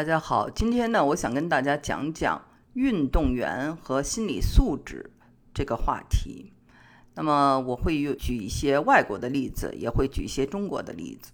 大家好，今天呢，我想跟大家讲讲运动员和心理素质这个话题。那么我会有举一些外国的例子，也会举一些中国的例子。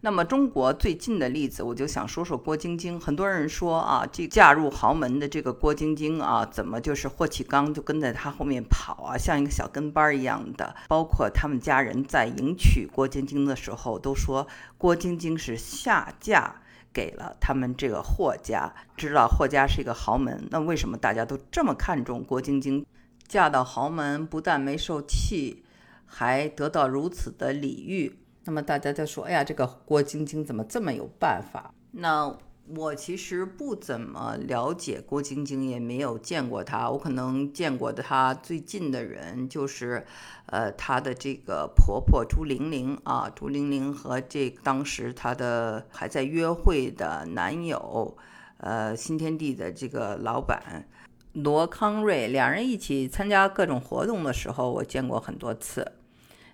那么中国最近的例子，我就想说说郭晶晶。很多人说啊，这嫁入豪门的这个郭晶晶啊，怎么就是霍启刚就跟在她后面跑啊，像一个小跟班一样的。包括他们家人在迎娶郭晶晶的时候，都说郭晶晶是下嫁。给了他们这个霍家，知道霍家是一个豪门，那为什么大家都这么看重郭晶晶？嫁到豪门，不但没受气，还得到如此的礼遇。那么大家就说：“哎呀，这个郭晶晶怎么这么有办法？”那。我其实不怎么了解郭晶晶，也没有见过她。我可能见过的她最近的人就是，呃，她的这个婆婆朱玲玲啊，朱玲玲和这当时她的还在约会的男友，呃，新天地的这个老板罗康瑞，两人一起参加各种活动的时候，我见过很多次，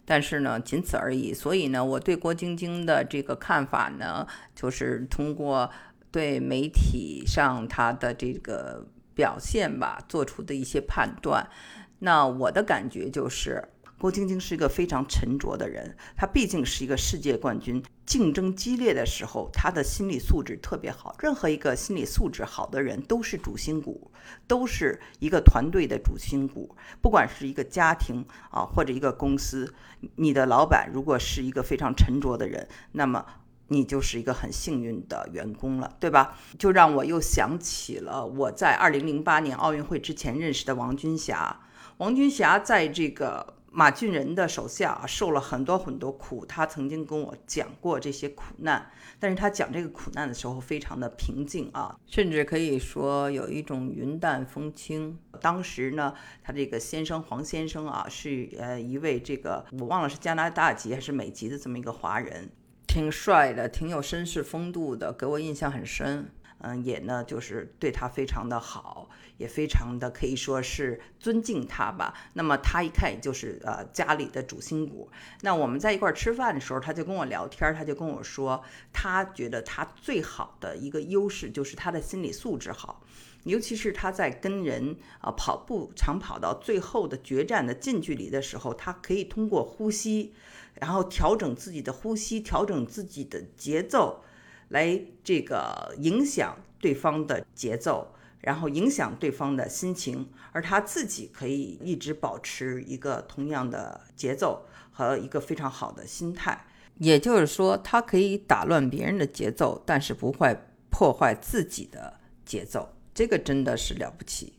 但是呢，仅此而已。所以呢，我对郭晶晶的这个看法呢，就是通过。对媒体上他的这个表现吧，做出的一些判断，那我的感觉就是，郭晶晶是一个非常沉着的人。她毕竟是一个世界冠军，竞争激烈的时候，她的心理素质特别好。任何一个心理素质好的人，都是主心骨，都是一个团队的主心骨。不管是一个家庭啊，或者一个公司，你的老板如果是一个非常沉着的人，那么。你就是一个很幸运的员工了，对吧？就让我又想起了我在二零零八年奥运会之前认识的王军霞。王军霞在这个马俊仁的手下啊受了很多很多苦，他曾经跟我讲过这些苦难。但是他讲这个苦难的时候非常的平静啊，甚至可以说有一种云淡风轻。当时呢，他这个先生黄先生啊，是呃一位这个我忘了是加拿大籍还是美籍的这么一个华人。挺帅的，挺有绅士风度的，给我印象很深。嗯，也呢，就是对他非常的好，也非常的可以说是尊敬他吧。那么他一看也就是呃家里的主心骨。那我们在一块儿吃饭的时候，他就跟我聊天，他就跟我说，他觉得他最好的一个优势就是他的心理素质好，尤其是他在跟人啊跑步长跑到最后的决战的近距离的时候，他可以通过呼吸。然后调整自己的呼吸，调整自己的节奏，来这个影响对方的节奏，然后影响对方的心情，而他自己可以一直保持一个同样的节奏和一个非常好的心态。也就是说，他可以打乱别人的节奏，但是不会破坏自己的节奏。这个真的是了不起。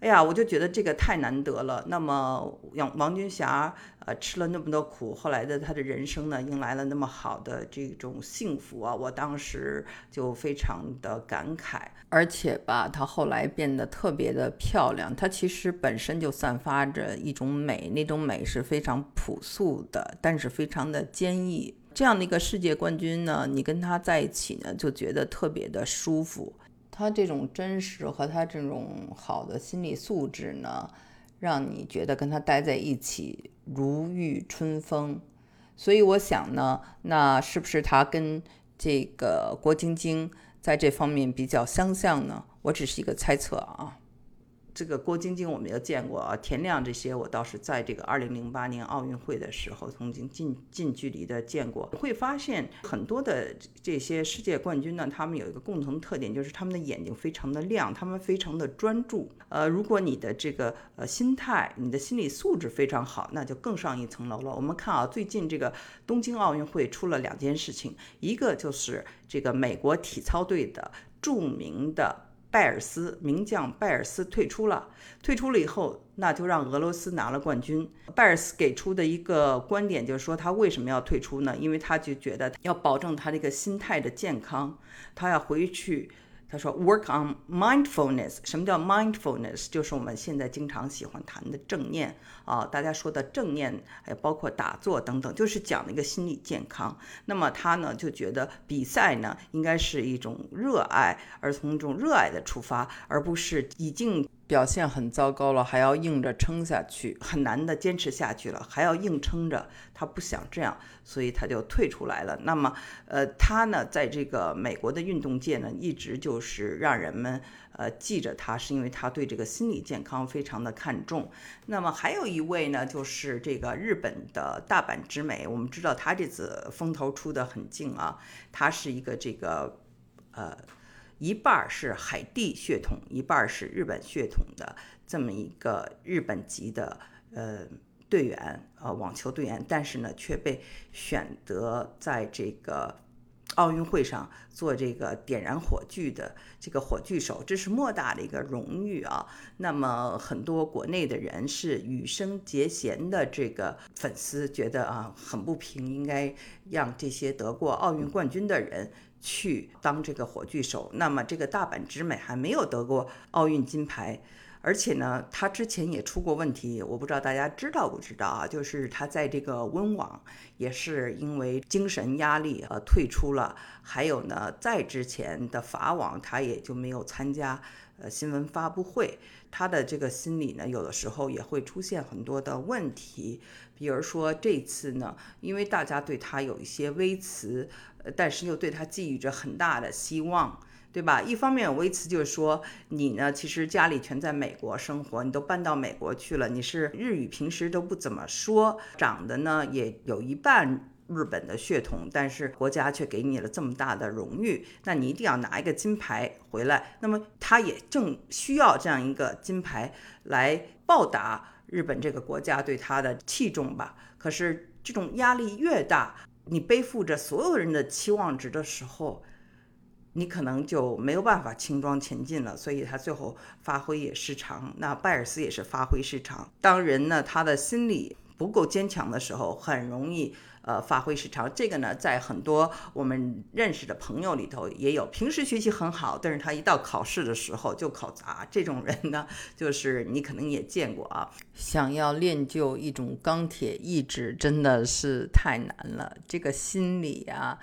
哎呀，我就觉得这个太难得了。那么，王王军霞，呃，吃了那么多苦，后来的他的人生呢，迎来了那么好的这种幸福啊！我当时就非常的感慨。而且吧，她后来变得特别的漂亮。她其实本身就散发着一种美，那种美是非常朴素的，但是非常的坚毅。这样的一个世界冠军呢，你跟他在一起呢，就觉得特别的舒服。他这种真实和他这种好的心理素质呢，让你觉得跟他待在一起如沐春风。所以我想呢，那是不是他跟这个郭晶晶在这方面比较相像呢？我只是一个猜测啊。这个郭晶晶我们也见过啊，田亮这些我倒是在这个二零零八年奥运会的时候曾经近近距离的见过。会发现很多的这些世界冠军呢，他们有一个共同特点，就是他们的眼睛非常的亮，他们非常的专注。呃，如果你的这个呃心态、你的心理素质非常好，那就更上一层楼了。我们看啊，最近这个东京奥运会出了两件事情，一个就是这个美国体操队的著名的。拜尔斯名将拜尔斯退出了，退出了以后，那就让俄罗斯拿了冠军。拜尔斯给出的一个观点就是说，他为什么要退出呢？因为他就觉得要保证他这个心态的健康，他要回去。他说：“Work on mindfulness。什么叫 mindfulness？就是我们现在经常喜欢谈的正念啊，大家说的正念，还有包括打坐等等，就是讲的一个心理健康。那么他呢就觉得比赛呢应该是一种热爱，而从一种热爱的出发，而不是已经表现很糟糕了，还要硬着撑下去，很难的坚持下去了，还要硬撑着。他不想这样，所以他就退出来了。那么，呃，他呢，在这个美国的运动界呢，一直就是让人们呃记着他，是因为他对这个心理健康非常的看重。那么还有一位呢，就是这个日本的大阪直美。我们知道他这次风头出的很劲啊，他是一个这个呃。一半是海地血统，一半是日本血统的这么一个日本籍的呃队员，呃网球队员，但是呢却被选择在这个奥运会上做这个点燃火炬的这个火炬手，这是莫大的一个荣誉啊。那么很多国内的人是羽生结弦的这个粉丝，觉得啊很不平，应该让这些得过奥运冠军的人。去当这个火炬手，那么这个大阪直美还没有得过奥运金牌，而且呢，他之前也出过问题，我不知道大家知道不知道啊？就是他在这个温网也是因为精神压力呃退出了，还有呢，在之前的法网他也就没有参加呃新闻发布会，他的这个心理呢，有的时候也会出现很多的问题，比如说这次呢，因为大家对他有一些微词。但是又对他寄予着很大的希望，对吧？一方面，维茨就是说，你呢，其实家里全在美国生活，你都搬到美国去了，你是日语平时都不怎么说，长得呢也有一半日本的血统，但是国家却给你了这么大的荣誉，那你一定要拿一个金牌回来。那么他也正需要这样一个金牌来报答日本这个国家对他的器重吧。可是这种压力越大。你背负着所有人的期望值的时候，你可能就没有办法轻装前进了。所以他最后发挥也失常。那拜尔斯也是发挥失常。当人呢，他的心理不够坚强的时候，很容易。呃，发挥失常，这个呢，在很多我们认识的朋友里头也有。平时学习很好，但是他一到考试的时候就考砸。这种人呢，就是你可能也见过啊。想要练就一种钢铁意志，真的是太难了。这个心理啊，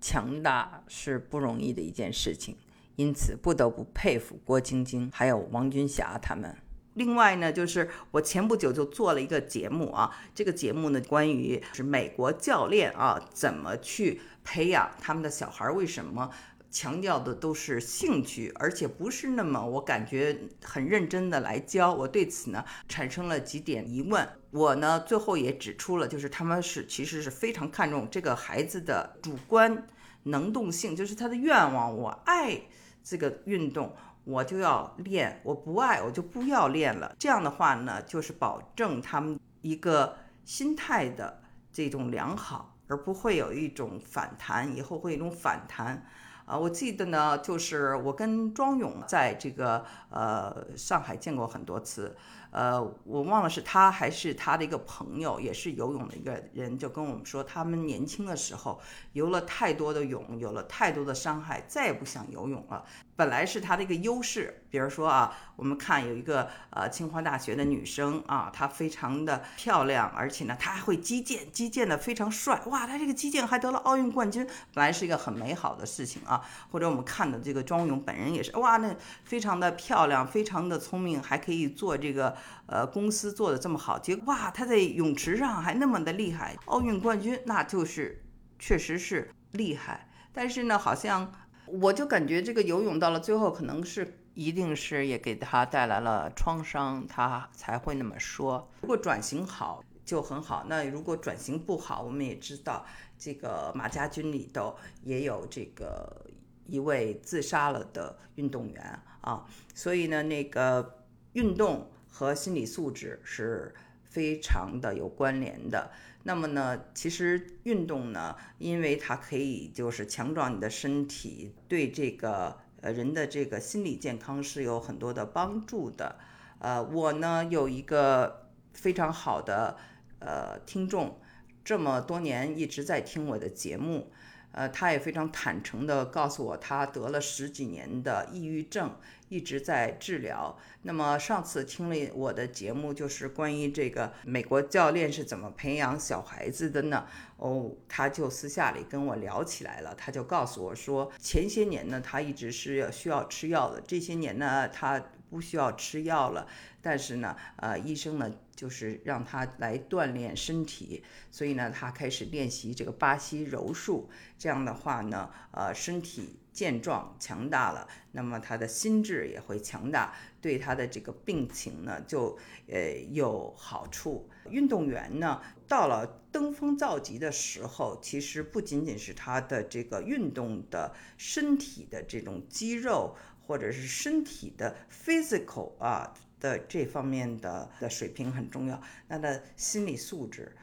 强大是不容易的一件事情。因此，不得不佩服郭晶晶还有王军霞他们。另外呢，就是我前不久就做了一个节目啊，这个节目呢，关于是美国教练啊怎么去培养他们的小孩，为什么强调的都是兴趣，而且不是那么我感觉很认真的来教。我对此呢产生了几点疑问，我呢最后也指出了，就是他们是其实是非常看重这个孩子的主观能动性，就是他的愿望，我爱这个运动。我就要练，我不爱我就不要练了。这样的话呢，就是保证他们一个心态的这种良好，而不会有一种反弹，以后会有一种反弹。啊，我记得呢，就是我跟庄勇在这个呃上海见过很多次。呃，我忘了是他还是他的一个朋友，也是游泳的一个人，就跟我们说，他们年轻的时候游了太多的泳，有了太多的伤害，再也不想游泳了。本来是他的一个优势，比如说啊，我们看有一个呃清华大学的女生啊，她非常的漂亮，而且呢，她还会击剑，击剑的非常帅，哇，她这个击剑还得了奥运冠军，本来是一个很美好的事情啊。或者我们看的这个庄勇本人也是，哇，那非常的漂亮，非常的聪明，还可以做这个呃公司做的这么好，结果哇，她在泳池上还那么的厉害，奥运冠军，那就是确实是厉害，但是呢，好像。我就感觉这个游泳到了最后，可能是一定是也给他带来了创伤，他才会那么说。如果转型好就很好，那如果转型不好，我们也知道这个马家军里头也有这个一位自杀了的运动员啊，所以呢，那个运动和心理素质是非常的有关联的。那么呢，其实运动呢，因为它可以就是强壮你的身体，对这个呃人的这个心理健康是有很多的帮助的。呃，我呢有一个非常好的呃听众，这么多年一直在听我的节目。呃，他也非常坦诚地告诉我，他得了十几年的抑郁症，一直在治疗。那么上次听了我的节目，就是关于这个美国教练是怎么培养小孩子的呢？哦，他就私下里跟我聊起来了。他就告诉我说，前些年呢，他一直是要需要吃药的，这些年呢，他。不需要吃药了。但是呢，呃，医生呢就是让他来锻炼身体，所以呢，他开始练习这个巴西柔术。这样的话呢，呃，身体健壮强大了，那么他的心智也会强大，对他的这个病情呢就呃有好处。运动员呢到了登峰造极的时候，其实不仅仅是他的这个运动的身体的这种肌肉，或者是身体的 physical 啊。的这方面的的水平很重要，那的心理素质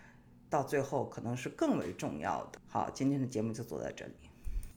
到最后可能是更为重要的。好，今天的节目就做到这里。